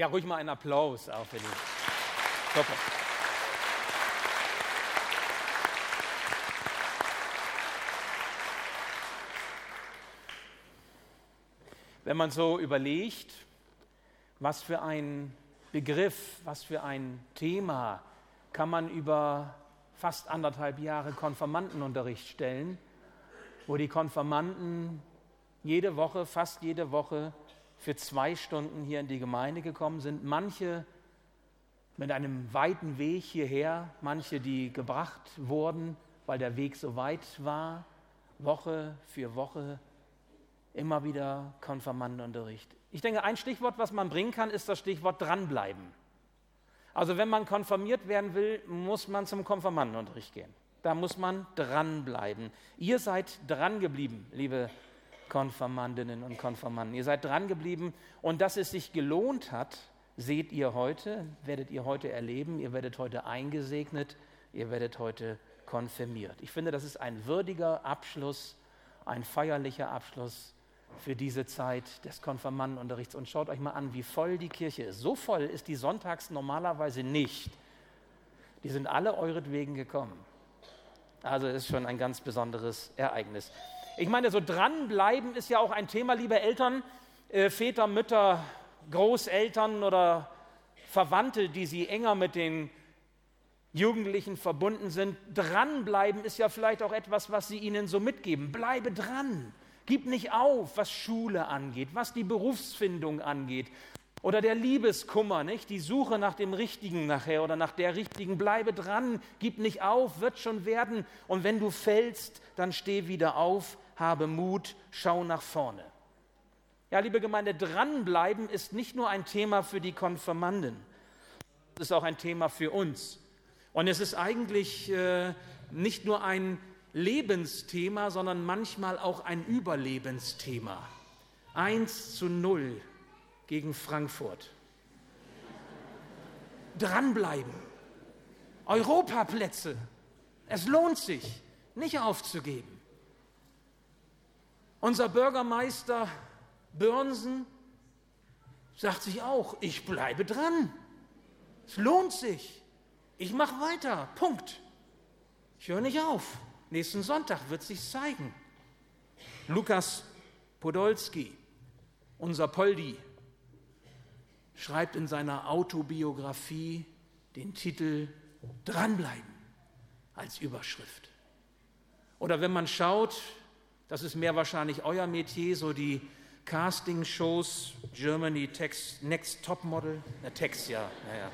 Ja, ruhig mal einen Applaus auch für die. Super. Wenn man so überlegt, was für ein Begriff, was für ein Thema kann man über fast anderthalb Jahre Konfirmandenunterricht stellen, wo die Konfirmanden jede Woche, fast jede Woche für zwei Stunden hier in die Gemeinde gekommen sind. Manche mit einem weiten Weg hierher, manche, die gebracht wurden, weil der Weg so weit war, Woche für Woche, immer wieder Konfirmandenunterricht. Ich denke, ein Stichwort, was man bringen kann, ist das Stichwort dranbleiben. Also wenn man konfirmiert werden will, muss man zum Konfirmandenunterricht gehen. Da muss man dranbleiben. Ihr seid drangeblieben, liebe Konfirmandinnen und Konfirmanden. Ihr seid drangeblieben und dass es sich gelohnt hat, seht ihr heute, werdet ihr heute erleben. Ihr werdet heute eingesegnet, ihr werdet heute konfirmiert. Ich finde, das ist ein würdiger Abschluss, ein feierlicher Abschluss für diese Zeit des Konfirmandenunterrichts. Und schaut euch mal an, wie voll die Kirche ist. So voll ist die sonntags normalerweise nicht. Die sind alle euretwegen gekommen. Also ist schon ein ganz besonderes Ereignis. Ich meine, so dranbleiben ist ja auch ein Thema, liebe Eltern, äh, Väter, Mütter, Großeltern oder Verwandte, die sie enger mit den Jugendlichen verbunden sind. Dranbleiben ist ja vielleicht auch etwas, was sie ihnen so mitgeben. Bleibe dran. Gib nicht auf, was Schule angeht, was die Berufsfindung angeht oder der Liebeskummer, nicht? Die Suche nach dem Richtigen nachher oder nach der Richtigen. Bleibe dran, gib nicht auf, wird schon werden. Und wenn du fällst, dann steh wieder auf, habe Mut, schau nach vorne. Ja, liebe Gemeinde, dranbleiben ist nicht nur ein Thema für die Konfirmanden, es ist auch ein Thema für uns. Und es ist eigentlich äh, nicht nur ein Lebensthema, sondern manchmal auch ein Überlebensthema. 1 zu 0 gegen Frankfurt. Dranbleiben. Europaplätze. Es lohnt sich, nicht aufzugeben. Unser Bürgermeister Börnsen sagt sich auch, ich bleibe dran. Es lohnt sich. Ich mache weiter. Punkt. Ich höre nicht auf. Nächsten Sonntag wird sich zeigen. Lukas Podolski, unser Poldi, schreibt in seiner Autobiografie den Titel Dranbleiben als Überschrift. Oder wenn man schaut, das ist mehr wahrscheinlich euer Metier, so die Casting-Shows, Germany Text, Next Top Model, na Text ja, naja,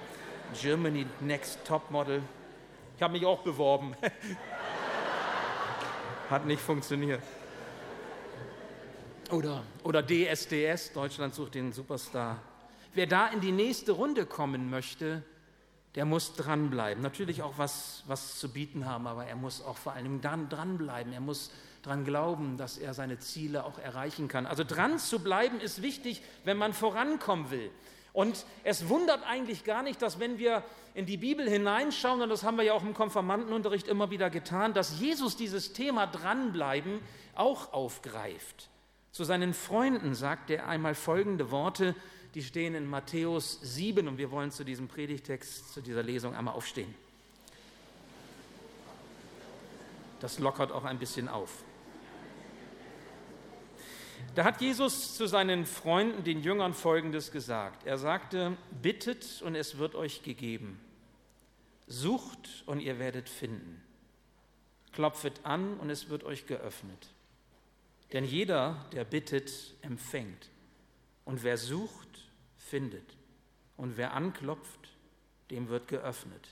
Germany Next Top Model. Ich habe mich auch beworben. Hat nicht funktioniert. Oder, oder DSDS, Deutschland sucht den Superstar. Wer da in die nächste Runde kommen möchte, der muss dranbleiben. Natürlich auch was, was zu bieten haben, aber er muss auch vor allem dann dranbleiben. Er muss dran glauben, dass er seine Ziele auch erreichen kann. Also dran zu bleiben ist wichtig, wenn man vorankommen will. Und es wundert eigentlich gar nicht, dass wenn wir in die Bibel hineinschauen, und das haben wir ja auch im Konfirmandenunterricht immer wieder getan, dass Jesus dieses Thema dranbleiben auch aufgreift. Zu seinen Freunden sagt er einmal folgende Worte, die stehen in Matthäus 7 und wir wollen zu diesem Predigtext, zu dieser Lesung einmal aufstehen. Das lockert auch ein bisschen auf. Da hat Jesus zu seinen Freunden, den Jüngern, Folgendes gesagt. Er sagte, bittet und es wird euch gegeben. Sucht und ihr werdet finden. Klopfet an und es wird euch geöffnet. Denn jeder, der bittet, empfängt. Und wer sucht, findet. Und wer anklopft, dem wird geöffnet.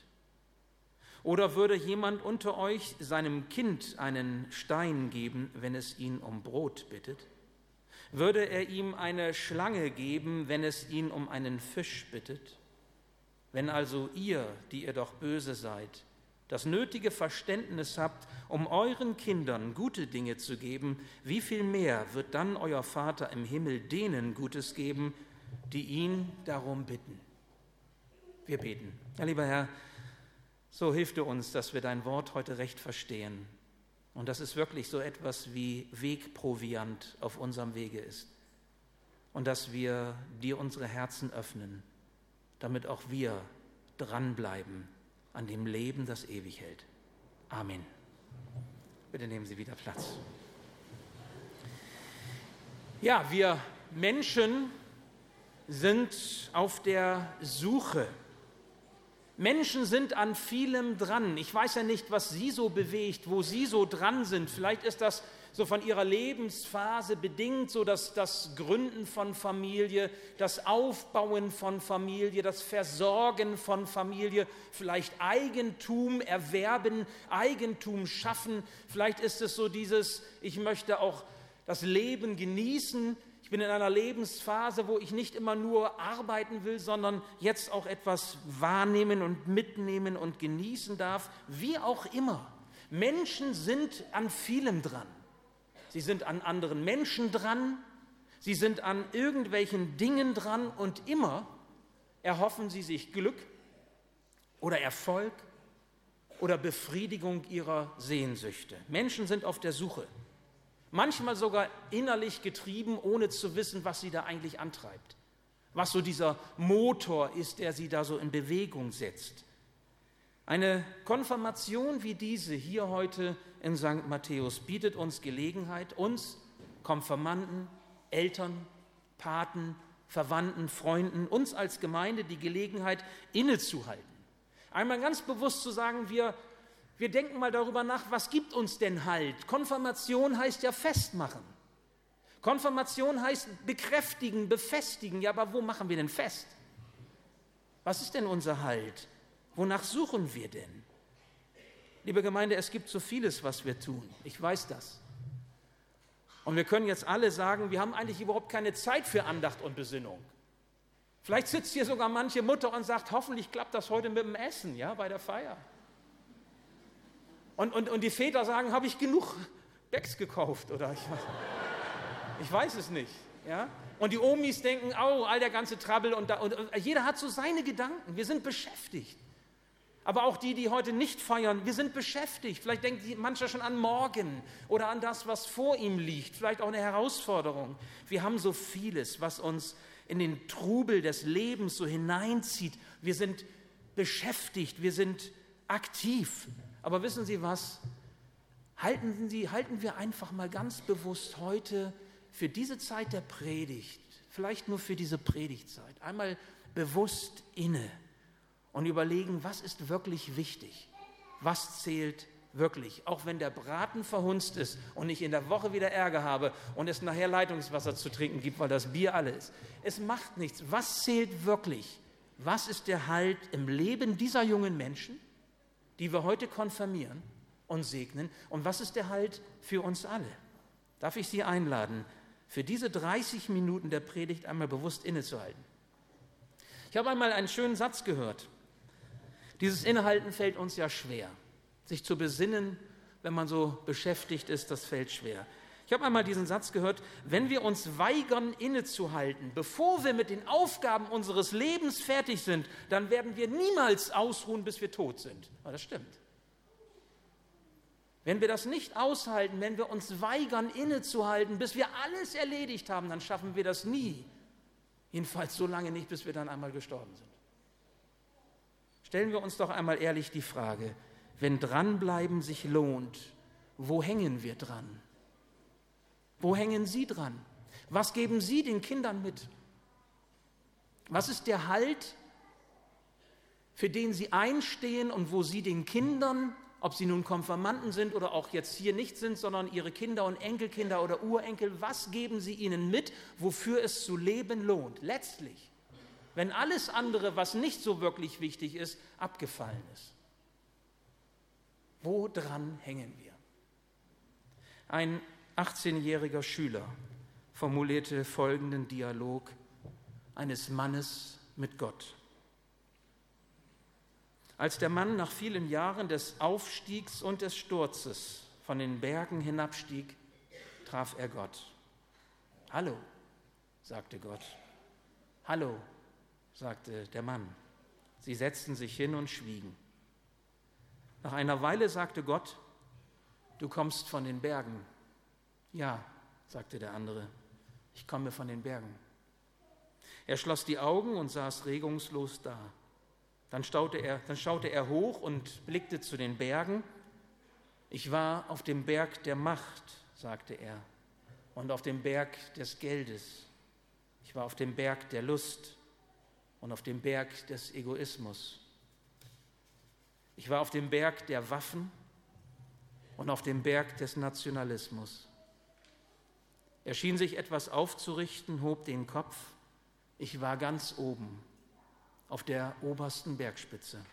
Oder würde jemand unter euch seinem Kind einen Stein geben, wenn es ihn um Brot bittet? Würde er ihm eine Schlange geben, wenn es ihn um einen Fisch bittet? Wenn also ihr, die ihr doch böse seid, das nötige Verständnis habt, um euren Kindern gute Dinge zu geben, wie viel mehr wird dann euer Vater im Himmel denen Gutes geben, die ihn darum bitten? Wir beten. Ja, lieber Herr, so hilf du uns, dass wir dein Wort heute recht verstehen und dass es wirklich so etwas wie Wegproviant auf unserem Wege ist. Und dass wir dir unsere Herzen öffnen damit auch wir dranbleiben an dem Leben, das ewig hält. Amen. Bitte nehmen Sie wieder Platz. Ja, wir Menschen sind auf der Suche. Menschen sind an vielem dran. Ich weiß ja nicht, was Sie so bewegt, wo Sie so dran sind. Vielleicht ist das so von ihrer Lebensphase bedingt, so dass das Gründen von Familie, das Aufbauen von Familie, das Versorgen von Familie, vielleicht Eigentum erwerben, Eigentum schaffen. Vielleicht ist es so dieses, ich möchte auch das Leben genießen. Ich bin in einer Lebensphase, wo ich nicht immer nur arbeiten will, sondern jetzt auch etwas wahrnehmen und mitnehmen und genießen darf. Wie auch immer. Menschen sind an vielem dran. Sie sind an anderen Menschen dran, sie sind an irgendwelchen Dingen dran und immer erhoffen sie sich Glück oder Erfolg oder Befriedigung ihrer Sehnsüchte. Menschen sind auf der Suche, manchmal sogar innerlich getrieben, ohne zu wissen, was sie da eigentlich antreibt, was so dieser Motor ist, der sie da so in Bewegung setzt. Eine Konfirmation wie diese hier heute in St. Matthäus bietet uns Gelegenheit, uns Konfirmanden, Eltern, Paten, Verwandten, Freunden, uns als Gemeinde die Gelegenheit innezuhalten. Einmal ganz bewusst zu sagen, wir, wir denken mal darüber nach, was gibt uns denn Halt? Konfirmation heißt ja festmachen. Konfirmation heißt bekräftigen, befestigen. Ja, aber wo machen wir denn fest? Was ist denn unser Halt? Wonach suchen wir denn? Liebe Gemeinde, es gibt so vieles, was wir tun. Ich weiß das. Und wir können jetzt alle sagen, wir haben eigentlich überhaupt keine Zeit für Andacht und Besinnung. Vielleicht sitzt hier sogar manche Mutter und sagt, hoffentlich klappt das heute mit dem Essen, ja, bei der Feier. Und, und, und die Väter sagen, habe ich genug Becks gekauft oder ich, ich weiß es nicht, ja. Und die Omis denken, oh, all der ganze Trouble und, da, und, und jeder hat so seine Gedanken. Wir sind beschäftigt. Aber auch die, die heute nicht feiern, wir sind beschäftigt. Vielleicht denkt mancher schon an morgen oder an das, was vor ihm liegt. Vielleicht auch eine Herausforderung. Wir haben so vieles, was uns in den Trubel des Lebens so hineinzieht. Wir sind beschäftigt, wir sind aktiv. Aber wissen Sie was? Halten, Sie, halten wir einfach mal ganz bewusst heute für diese Zeit der Predigt, vielleicht nur für diese Predigtzeit, einmal bewusst inne und überlegen, was ist wirklich wichtig, was zählt wirklich, auch wenn der Braten verhunzt ist und ich in der Woche wieder Ärger habe und es nachher Leitungswasser zu trinken gibt, weil das Bier alle ist. Es macht nichts. Was zählt wirklich? Was ist der Halt im Leben dieser jungen Menschen, die wir heute konfirmieren und segnen? Und was ist der Halt für uns alle? Darf ich Sie einladen, für diese 30 Minuten der Predigt einmal bewusst innezuhalten? Ich habe einmal einen schönen Satz gehört. Dieses Innehalten fällt uns ja schwer. Sich zu besinnen, wenn man so beschäftigt ist, das fällt schwer. Ich habe einmal diesen Satz gehört, wenn wir uns weigern innezuhalten, bevor wir mit den Aufgaben unseres Lebens fertig sind, dann werden wir niemals ausruhen, bis wir tot sind. Aber das stimmt. Wenn wir das nicht aushalten, wenn wir uns weigern innezuhalten, bis wir alles erledigt haben, dann schaffen wir das nie. Jedenfalls so lange nicht, bis wir dann einmal gestorben sind. Stellen wir uns doch einmal ehrlich die Frage, wenn dranbleiben sich lohnt, wo hängen wir dran? Wo hängen Sie dran? Was geben Sie den Kindern mit? Was ist der Halt, für den Sie einstehen und wo Sie den Kindern, ob sie nun Konfirmanden sind oder auch jetzt hier nicht sind, sondern Ihre Kinder und Enkelkinder oder Urenkel, was geben Sie ihnen mit, wofür es zu leben lohnt? Letztlich wenn alles andere, was nicht so wirklich wichtig ist, abgefallen ist. Wo dran hängen wir? Ein 18-jähriger Schüler formulierte folgenden Dialog eines Mannes mit Gott. Als der Mann nach vielen Jahren des Aufstiegs und des Sturzes von den Bergen hinabstieg, traf er Gott. Hallo, sagte Gott. Hallo, sagte der Mann. Sie setzten sich hin und schwiegen. Nach einer Weile sagte Gott, du kommst von den Bergen. Ja, sagte der andere, ich komme von den Bergen. Er schloss die Augen und saß regungslos da. Dann, er, dann schaute er hoch und blickte zu den Bergen. Ich war auf dem Berg der Macht, sagte er, und auf dem Berg des Geldes. Ich war auf dem Berg der Lust und auf dem Berg des Egoismus. Ich war auf dem Berg der Waffen und auf dem Berg des Nationalismus. Er schien sich etwas aufzurichten, hob den Kopf. Ich war ganz oben, auf der obersten Bergspitze.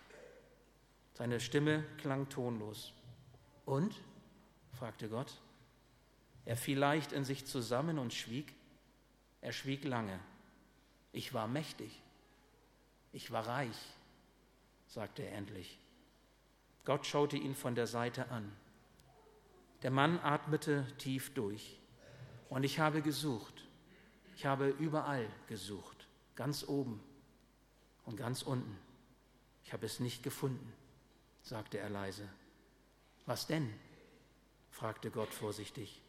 Seine Stimme klang tonlos. Und? fragte Gott. Er fiel leicht in sich zusammen und schwieg. Er schwieg lange. Ich war mächtig. Ich war reich, sagte er endlich. Gott schaute ihn von der Seite an. Der Mann atmete tief durch. Und ich habe gesucht. Ich habe überall gesucht. Ganz oben und ganz unten. Ich habe es nicht gefunden, sagte er leise. Was denn? fragte Gott vorsichtig.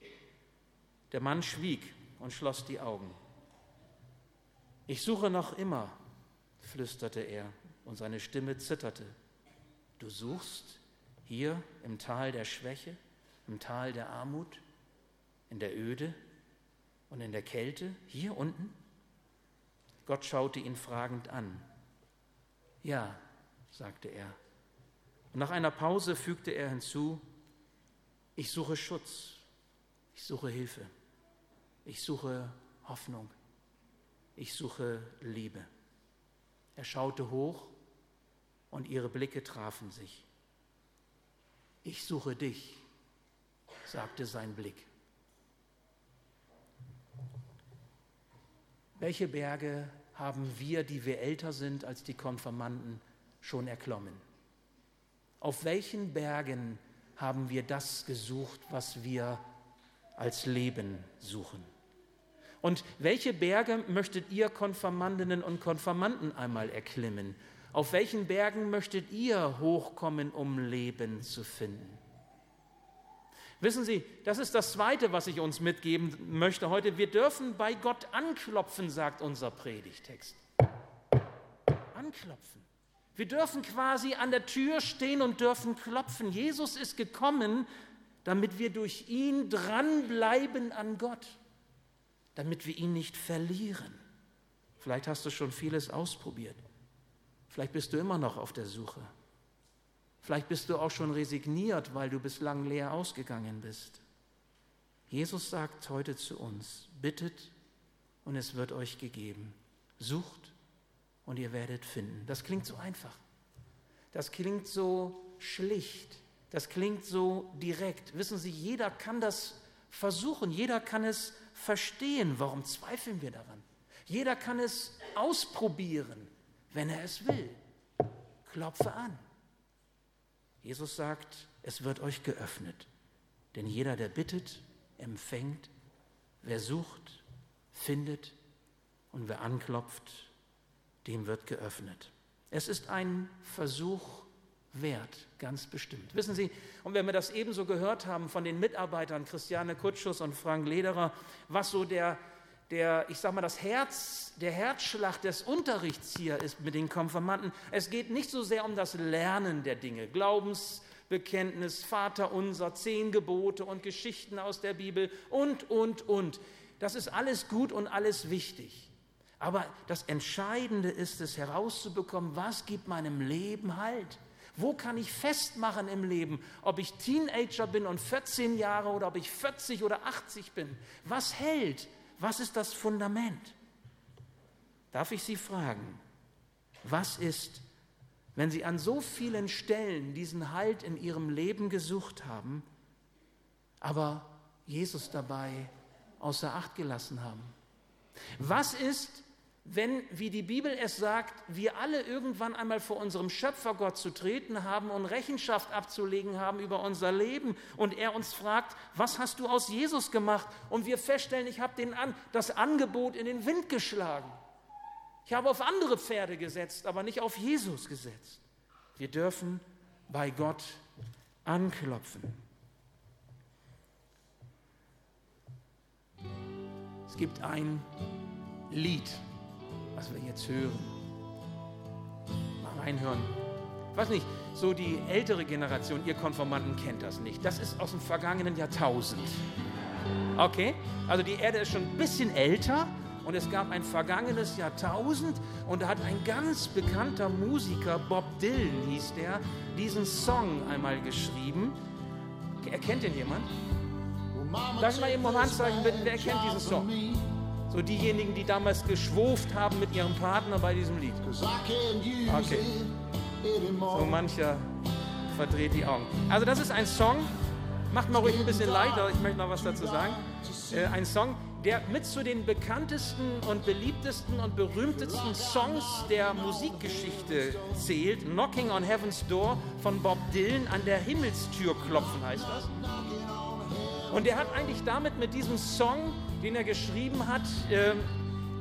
Der Mann schwieg und schloss die Augen. Ich suche noch immer, flüsterte er, und seine Stimme zitterte. Du suchst hier im Tal der Schwäche, im Tal der Armut, in der Öde und in der Kälte, hier unten? Gott schaute ihn fragend an. Ja, sagte er. Und nach einer Pause fügte er hinzu, ich suche Schutz, ich suche Hilfe, ich suche Hoffnung, ich suche Liebe. Er schaute hoch und ihre Blicke trafen sich. Ich suche dich, sagte sein Blick. Welche Berge haben wir, die wir älter sind als die Konfirmanden, schon erklommen? Auf welchen Bergen haben wir das gesucht, was wir als Leben suchen? Und welche Berge möchtet ihr Konfirmandinnen und Konfirmanden einmal erklimmen? Auf welchen Bergen möchtet ihr hochkommen, um Leben zu finden? Wissen Sie, das ist das Zweite, was ich uns mitgeben möchte heute. Wir dürfen bei Gott anklopfen, sagt unser Predigtext. Anklopfen. Wir dürfen quasi an der Tür stehen und dürfen klopfen. Jesus ist gekommen, damit wir durch ihn dranbleiben an Gott, damit wir ihn nicht verlieren. Vielleicht hast du schon vieles ausprobiert. Vielleicht bist du immer noch auf der Suche. Vielleicht bist du auch schon resigniert, weil du bislang leer ausgegangen bist. Jesus sagt heute zu uns, bittet und es wird euch gegeben. Sucht und ihr werdet finden. Das klingt so einfach. Das klingt so schlicht. Das klingt so direkt. Wissen Sie, jeder kann das versuchen. Jeder kann es verstehen. Warum zweifeln wir daran? Jeder kann es ausprobieren wenn er es will. Klopfe an. Jesus sagt, es wird euch geöffnet. Denn jeder, der bittet, empfängt. Wer sucht, findet. Und wer anklopft, dem wird geöffnet. Es ist ein Versuch wert, ganz bestimmt. Wissen Sie, und wenn wir das ebenso gehört haben von den Mitarbeitern Christiane Kutschus und Frank Lederer, was so der der, ich sage mal, das Herz, der Herzschlag des Unterrichts hier ist mit den Konfirmanden. Es geht nicht so sehr um das Lernen der Dinge, Glaubensbekenntnis, Vater unser, zehn Gebote und Geschichten aus der Bibel und, und, und. Das ist alles gut und alles wichtig. Aber das Entscheidende ist es herauszubekommen, was gibt meinem Leben Halt? Wo kann ich festmachen im Leben, ob ich Teenager bin und 14 Jahre oder ob ich 40 oder 80 bin? Was hält? Was ist das Fundament? Darf ich Sie fragen, was ist, wenn Sie an so vielen Stellen diesen Halt in Ihrem Leben gesucht haben, aber Jesus dabei außer Acht gelassen haben? Was ist, wenn, wie die Bibel es sagt, wir alle irgendwann einmal vor unserem Schöpfergott zu treten haben und Rechenschaft abzulegen haben über unser Leben und er uns fragt, was hast du aus Jesus gemacht? Und wir feststellen, ich habe den an, das Angebot in den Wind geschlagen. Ich habe auf andere Pferde gesetzt, aber nicht auf Jesus gesetzt. Wir dürfen bei Gott anklopfen. Es gibt ein Lied, was wir jetzt hören. Mal reinhören. Ich weiß nicht, so die ältere Generation, ihr Konformanten kennt das nicht. Das ist aus dem vergangenen Jahrtausend. Okay? Also die Erde ist schon ein bisschen älter und es gab ein vergangenes Jahrtausend und da hat ein ganz bekannter Musiker, Bob Dylan hieß der, diesen Song einmal geschrieben. Erkennt ihn jemand? Ich mal eben um Handzeichen bitten, wer kennt diesen Song? So diejenigen, die damals geschwurft haben mit ihrem Partner bei diesem Lied. Okay. So mancher verdreht die Augen. Also das ist ein Song, macht mal ruhig ein bisschen leider, ich möchte noch was dazu sagen. Äh, ein Song, der mit zu den bekanntesten und beliebtesten und berühmtesten Songs der Musikgeschichte zählt. Knocking on Heaven's Door von Bob Dylan, an der Himmelstür klopfen heißt das. Und er hat eigentlich damit mit diesem Song, den er geschrieben hat, äh,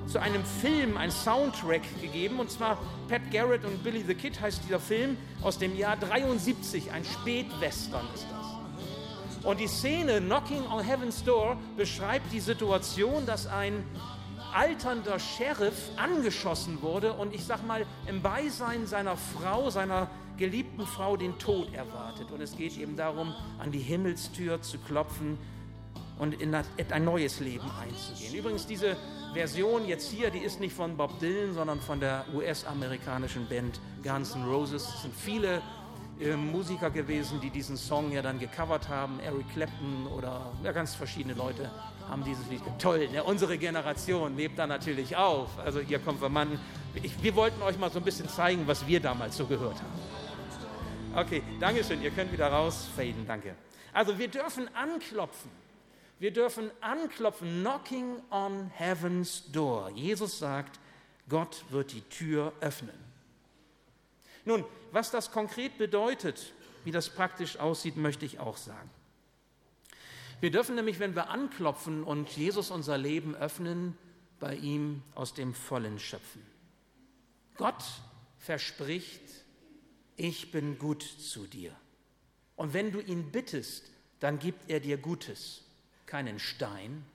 zu einem Film, ein Soundtrack gegeben. Und zwar Pat Garrett und Billy the Kid heißt dieser Film aus dem Jahr 73, ein Spätwestern ist das. Und die Szene Knocking on Heaven's Door beschreibt die Situation, dass ein alternder Sheriff angeschossen wurde und ich sag mal im Beisein seiner Frau, seiner geliebten Frau den Tod erwartet. Und es geht eben darum, an die Himmelstür zu klopfen und in ein neues Leben einzugehen. Übrigens, diese Version jetzt hier, die ist nicht von Bob Dylan, sondern von der US-amerikanischen Band Guns N' Roses. Es sind viele äh, Musiker gewesen, die diesen Song ja dann gecovert haben. Eric Clapton oder ja, ganz verschiedene Leute haben dieses Lied. Toll, ne? unsere Generation lebt da natürlich auf. Also ihr Konfirmanden, ich, wir wollten euch mal so ein bisschen zeigen, was wir damals so gehört haben. Okay, Dankeschön, ihr könnt wieder rausfaden, danke. Also wir dürfen anklopfen. Wir dürfen anklopfen, knocking on heaven's door. Jesus sagt, Gott wird die Tür öffnen. Nun, was das konkret bedeutet, wie das praktisch aussieht, möchte ich auch sagen. Wir dürfen nämlich, wenn wir anklopfen und Jesus unser Leben öffnen, bei ihm aus dem Vollen schöpfen. Gott verspricht, ich bin gut zu dir. Und wenn du ihn bittest, dann gibt er dir Gutes keinen Stein,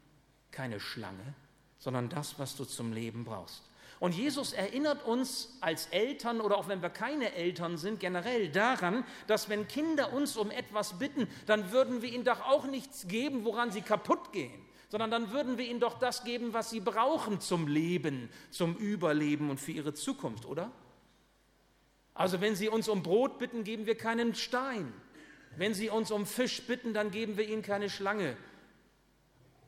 keine Schlange, sondern das, was du zum Leben brauchst. Und Jesus erinnert uns als Eltern oder auch wenn wir keine Eltern sind, generell daran, dass wenn Kinder uns um etwas bitten, dann würden wir ihnen doch auch nichts geben, woran sie kaputt gehen, sondern dann würden wir ihnen doch das geben, was sie brauchen zum Leben, zum Überleben und für ihre Zukunft, oder? Also wenn sie uns um Brot bitten, geben wir keinen Stein. Wenn sie uns um Fisch bitten, dann geben wir ihnen keine Schlange.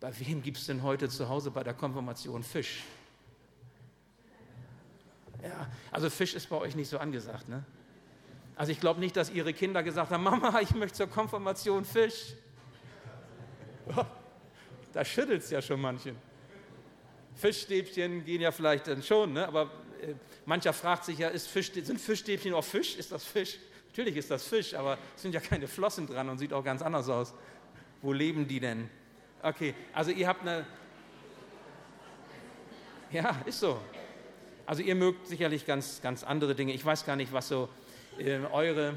Bei wem gibt es denn heute zu Hause bei der Konfirmation Fisch? Ja, also Fisch ist bei euch nicht so angesagt, ne? Also ich glaube nicht, dass ihre Kinder gesagt haben, Mama, ich möchte zur Konfirmation Fisch. da schüttelt es ja schon manchen. Fischstäbchen gehen ja vielleicht dann schon, ne? aber äh, mancher fragt sich ja, Fisch, sind Fischstäbchen auch Fisch? Ist das Fisch? Natürlich ist das Fisch, aber es sind ja keine Flossen dran und sieht auch ganz anders aus. Wo leben die denn? Okay, also ihr habt eine. Ja, ist so. Also ihr mögt sicherlich ganz, ganz andere Dinge. Ich weiß gar nicht, was so äh, eure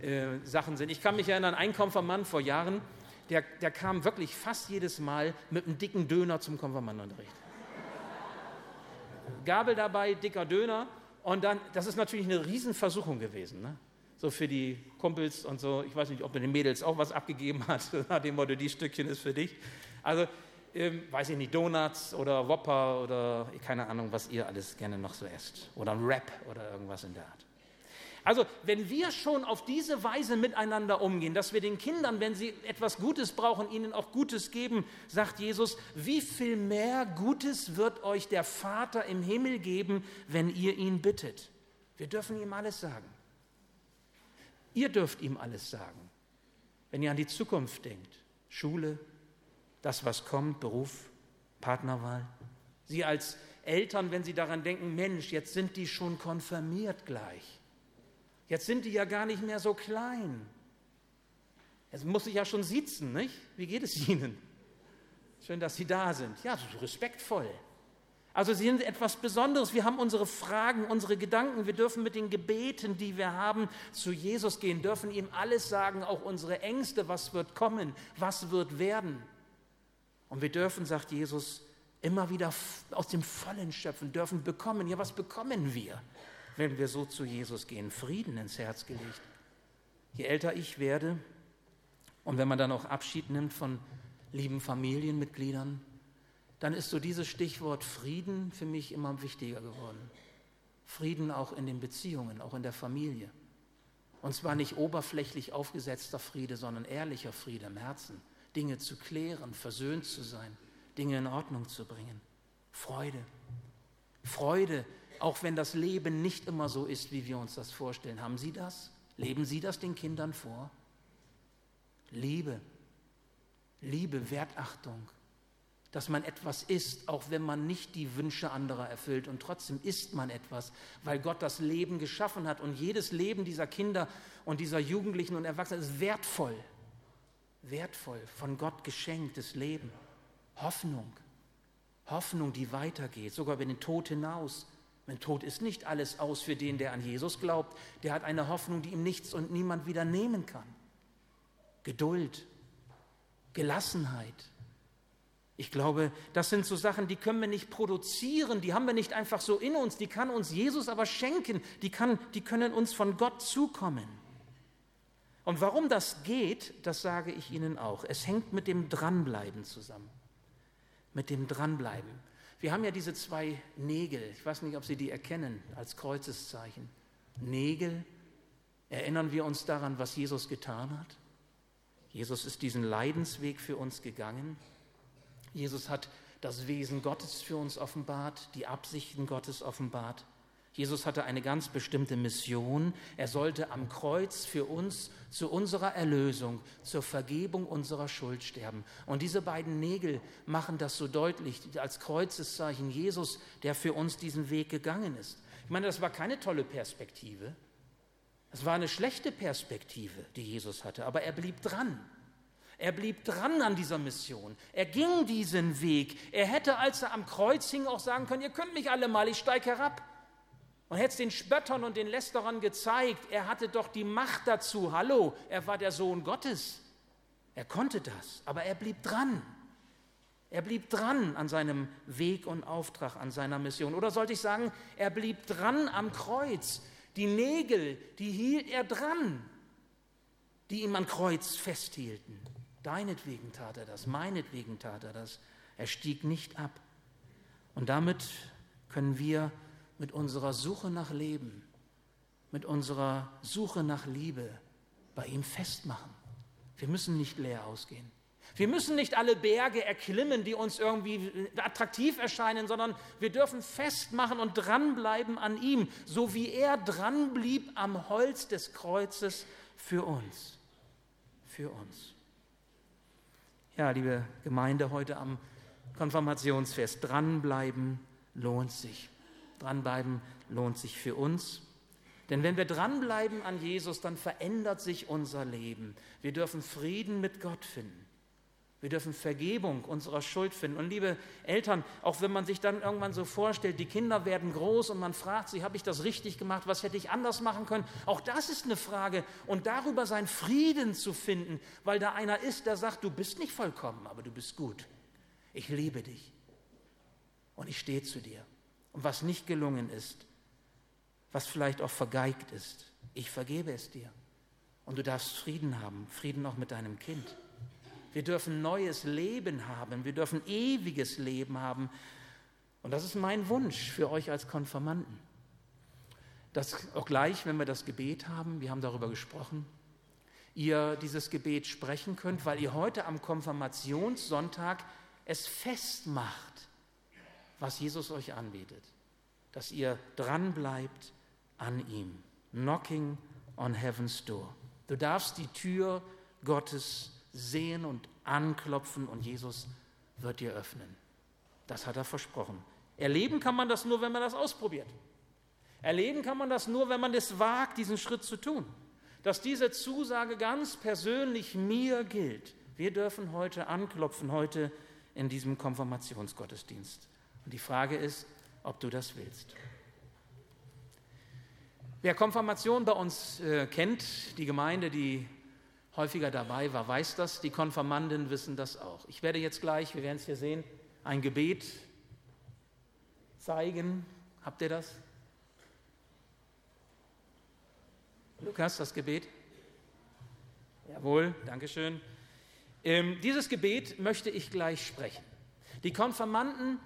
äh, Sachen sind. Ich kann mich erinnern, ein Konfirmand vor Jahren, der, der kam wirklich fast jedes Mal mit einem dicken Döner zum Konfirmandenunterricht. Gabel dabei, dicker Döner. Und dann, das ist natürlich eine Riesenversuchung gewesen. Ne? So für die Kumpels und so. Ich weiß nicht, ob er den Mädels auch was abgegeben hat, nach dem Motto, die Stückchen ist für dich. Also, ähm, weiß ich nicht, Donuts oder Whopper oder keine Ahnung, was ihr alles gerne noch so esst. Oder ein Rap oder irgendwas in der Art. Also, wenn wir schon auf diese Weise miteinander umgehen, dass wir den Kindern, wenn sie etwas Gutes brauchen, ihnen auch Gutes geben, sagt Jesus, wie viel mehr Gutes wird euch der Vater im Himmel geben, wenn ihr ihn bittet? Wir dürfen ihm alles sagen. Ihr dürft ihm alles sagen. Wenn ihr an die Zukunft denkt, Schule, das, was kommt, Beruf, Partnerwahl. Sie als Eltern, wenn Sie daran denken, Mensch, jetzt sind die schon konfirmiert gleich. Jetzt sind die ja gar nicht mehr so klein. Jetzt muss ich ja schon sitzen, nicht? Wie geht es Ihnen? Schön, dass Sie da sind. Ja, respektvoll. Also sie sind etwas Besonderes. Wir haben unsere Fragen, unsere Gedanken. Wir dürfen mit den Gebeten, die wir haben, zu Jesus gehen, dürfen ihm alles sagen, auch unsere Ängste, was wird kommen, was wird werden. Und wir dürfen, sagt Jesus, immer wieder aus dem Vollen schöpfen, dürfen bekommen. Ja, was bekommen wir, wenn wir so zu Jesus gehen? Frieden ins Herz gelegt. Je älter ich werde und wenn man dann auch Abschied nimmt von lieben Familienmitgliedern, dann ist so dieses Stichwort Frieden für mich immer wichtiger geworden. Frieden auch in den Beziehungen, auch in der Familie. Und zwar nicht oberflächlich aufgesetzter Friede, sondern ehrlicher Friede im Herzen. Dinge zu klären, versöhnt zu sein, Dinge in Ordnung zu bringen. Freude. Freude, auch wenn das Leben nicht immer so ist, wie wir uns das vorstellen. Haben Sie das? Leben Sie das den Kindern vor? Liebe, Liebe, Wertachtung, dass man etwas ist, auch wenn man nicht die Wünsche anderer erfüllt. Und trotzdem ist man etwas, weil Gott das Leben geschaffen hat. Und jedes Leben dieser Kinder und dieser Jugendlichen und Erwachsenen ist wertvoll. Wertvoll, von Gott geschenktes Leben. Hoffnung. Hoffnung, die weitergeht, sogar über den Tod hinaus. Mein Tod ist nicht alles aus für den, der an Jesus glaubt. Der hat eine Hoffnung, die ihm nichts und niemand wieder nehmen kann. Geduld, Gelassenheit, ich glaube, das sind so Sachen, die können wir nicht produzieren, die haben wir nicht einfach so in uns, die kann uns Jesus aber schenken, die, kann, die können uns von Gott zukommen. Und warum das geht, das sage ich Ihnen auch. Es hängt mit dem Dranbleiben zusammen. Mit dem Dranbleiben. Wir haben ja diese zwei Nägel, ich weiß nicht, ob Sie die erkennen als Kreuzeszeichen. Nägel, erinnern wir uns daran, was Jesus getan hat? Jesus ist diesen Leidensweg für uns gegangen. Jesus hat das Wesen Gottes für uns offenbart, die Absichten Gottes offenbart. Jesus hatte eine ganz bestimmte Mission. Er sollte am Kreuz für uns zu unserer Erlösung, zur Vergebung unserer Schuld sterben. Und diese beiden Nägel machen das so deutlich als Kreuzeszeichen Jesus, der für uns diesen Weg gegangen ist. Ich meine, das war keine tolle Perspektive. Es war eine schlechte Perspektive, die Jesus hatte, aber er blieb dran. Er blieb dran an dieser Mission. Er ging diesen Weg. Er hätte, als er am Kreuz hing, auch sagen können, ihr könnt mich alle mal, ich steige herab. Und hätte es den Spöttern und den Lästerern gezeigt, er hatte doch die Macht dazu. Hallo, er war der Sohn Gottes. Er konnte das, aber er blieb dran. Er blieb dran an seinem Weg und Auftrag, an seiner Mission. Oder sollte ich sagen, er blieb dran am Kreuz. Die Nägel, die hielt er dran, die ihm am Kreuz festhielten. Deinetwegen tat er das, meinetwegen tat er das. Er stieg nicht ab. Und damit können wir mit unserer Suche nach Leben, mit unserer Suche nach Liebe bei ihm festmachen. Wir müssen nicht leer ausgehen. Wir müssen nicht alle Berge erklimmen, die uns irgendwie attraktiv erscheinen, sondern wir dürfen festmachen und dranbleiben an ihm, so wie er dranblieb am Holz des Kreuzes für uns. Für uns. Ja, liebe Gemeinde, heute am Konfirmationsfest, dranbleiben lohnt sich. Dranbleiben lohnt sich für uns. Denn wenn wir dranbleiben an Jesus, dann verändert sich unser Leben. Wir dürfen Frieden mit Gott finden. Wir dürfen Vergebung unserer Schuld finden. Und liebe Eltern, auch wenn man sich dann irgendwann so vorstellt, die Kinder werden groß und man fragt sie, habe ich das richtig gemacht, was hätte ich anders machen können? Auch das ist eine Frage. Und darüber seinen Frieden zu finden, weil da einer ist, der sagt, du bist nicht vollkommen, aber du bist gut. Ich liebe dich. Und ich stehe zu dir. Und was nicht gelungen ist, was vielleicht auch vergeigt ist, ich vergebe es dir. Und du darfst Frieden haben, Frieden auch mit deinem Kind. Wir dürfen neues Leben haben. Wir dürfen ewiges Leben haben. Und das ist mein Wunsch für euch als Konfirmanden. Dass auch gleich, wenn wir das Gebet haben, wir haben darüber gesprochen, ihr dieses Gebet sprechen könnt, weil ihr heute am Konfirmationssonntag es festmacht, was Jesus euch anbietet. Dass ihr dranbleibt an ihm. Knocking on heaven's door. Du darfst die Tür Gottes sehen und anklopfen und Jesus wird dir öffnen. Das hat er versprochen. Erleben kann man das nur, wenn man das ausprobiert. Erleben kann man das nur, wenn man es wagt, diesen Schritt zu tun. Dass diese Zusage ganz persönlich mir gilt. Wir dürfen heute anklopfen, heute in diesem Konfirmationsgottesdienst. Und die Frage ist, ob du das willst. Wer Konfirmation bei uns äh, kennt, die Gemeinde, die häufiger dabei war, weiß das. Die Konfirmanden wissen das auch. Ich werde jetzt gleich, wir werden es hier sehen, ein Gebet zeigen. Habt ihr das? Lukas, das Gebet? Jawohl, Dankeschön. Ähm, dieses Gebet möchte ich gleich sprechen. Die Konfirmanden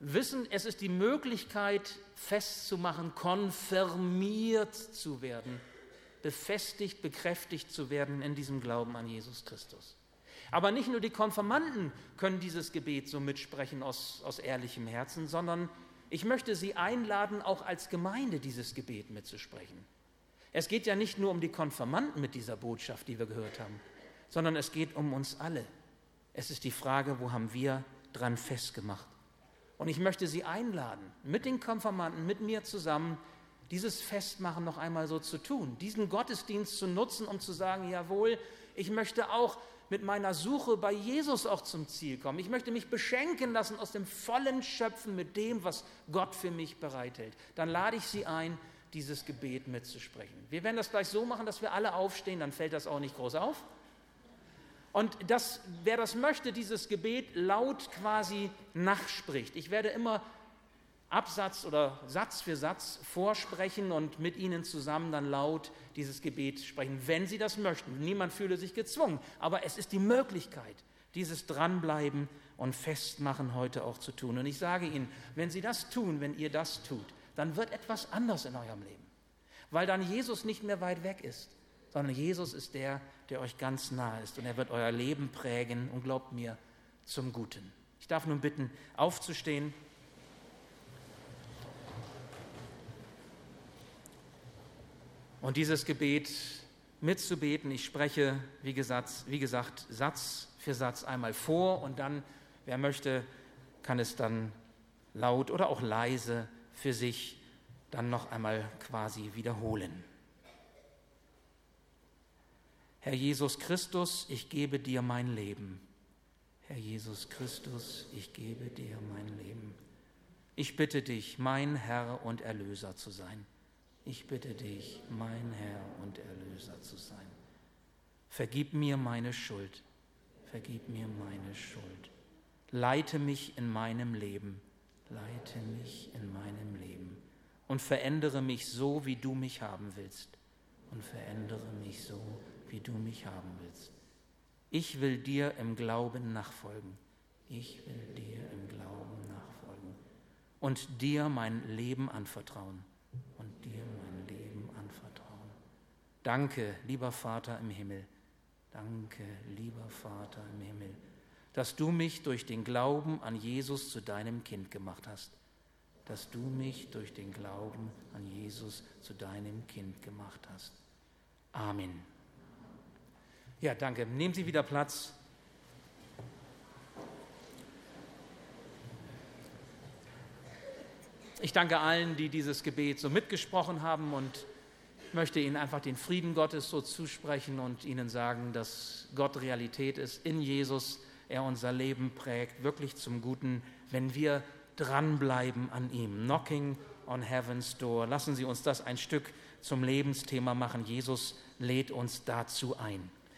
wissen, es ist die Möglichkeit festzumachen, konfirmiert zu werden, befestigt, bekräftigt zu werden in diesem Glauben an Jesus Christus. Aber nicht nur die Konfirmanden können dieses Gebet so mitsprechen aus, aus ehrlichem Herzen, sondern ich möchte Sie einladen, auch als Gemeinde dieses Gebet mitzusprechen. Es geht ja nicht nur um die Konfirmanden mit dieser Botschaft, die wir gehört haben, sondern es geht um uns alle. Es ist die Frage, wo haben wir dran festgemacht? Und ich möchte Sie einladen, mit den Konfirmanden, mit mir zusammen, dieses Festmachen noch einmal so zu tun, diesen Gottesdienst zu nutzen, um zu sagen, jawohl, ich möchte auch mit meiner Suche bei Jesus auch zum Ziel kommen. Ich möchte mich beschenken lassen aus dem vollen Schöpfen mit dem, was Gott für mich bereithält. Dann lade ich Sie ein, dieses Gebet mitzusprechen. Wir werden das gleich so machen, dass wir alle aufstehen, dann fällt das auch nicht groß auf. Und das, wer das möchte, dieses Gebet laut quasi nachspricht. Ich werde immer Absatz oder Satz für Satz vorsprechen und mit Ihnen zusammen dann laut dieses Gebet sprechen, wenn Sie das möchten. Niemand fühle sich gezwungen, aber es ist die Möglichkeit, dieses Dranbleiben und Festmachen heute auch zu tun. Und ich sage Ihnen, wenn Sie das tun, wenn ihr das tut, dann wird etwas anders in eurem Leben, weil dann Jesus nicht mehr weit weg ist, sondern Jesus ist der, der euch ganz nahe ist und er wird euer Leben prägen und glaubt mir zum Guten. Ich darf nun bitten, aufzustehen. Und dieses Gebet mitzubeten, ich spreche, wie gesagt, wie gesagt, Satz für Satz einmal vor und dann, wer möchte, kann es dann laut oder auch leise für sich dann noch einmal quasi wiederholen. Herr Jesus Christus, ich gebe dir mein Leben. Herr Jesus Christus, ich gebe dir mein Leben. Ich bitte dich, mein Herr und Erlöser zu sein. Ich bitte dich, mein Herr und Erlöser zu sein. Vergib mir meine Schuld. Vergib mir meine Schuld. Leite mich in meinem Leben. Leite mich in meinem Leben. Und verändere mich so, wie du mich haben willst. Und verändere mich so, wie du mich haben willst. Ich will dir im Glauben nachfolgen. Ich will dir im Glauben nachfolgen. Und dir mein Leben anvertrauen. Und dir mein Leben anvertrauen. Danke, lieber Vater im Himmel. Danke, lieber Vater im Himmel, dass du mich durch den Glauben an Jesus zu deinem Kind gemacht hast. Dass du mich durch den Glauben an Jesus zu deinem Kind gemacht hast. Amen. Ja, danke. Nehmen Sie wieder Platz. Ich danke allen, die dieses Gebet so mitgesprochen haben und möchte Ihnen einfach den Frieden Gottes so zusprechen und Ihnen sagen, dass Gott Realität ist in Jesus, er unser Leben prägt, wirklich zum Guten, wenn wir dranbleiben an ihm. Knocking on Heaven's Door. Lassen Sie uns das ein Stück zum Lebensthema machen. Jesus lädt uns dazu ein.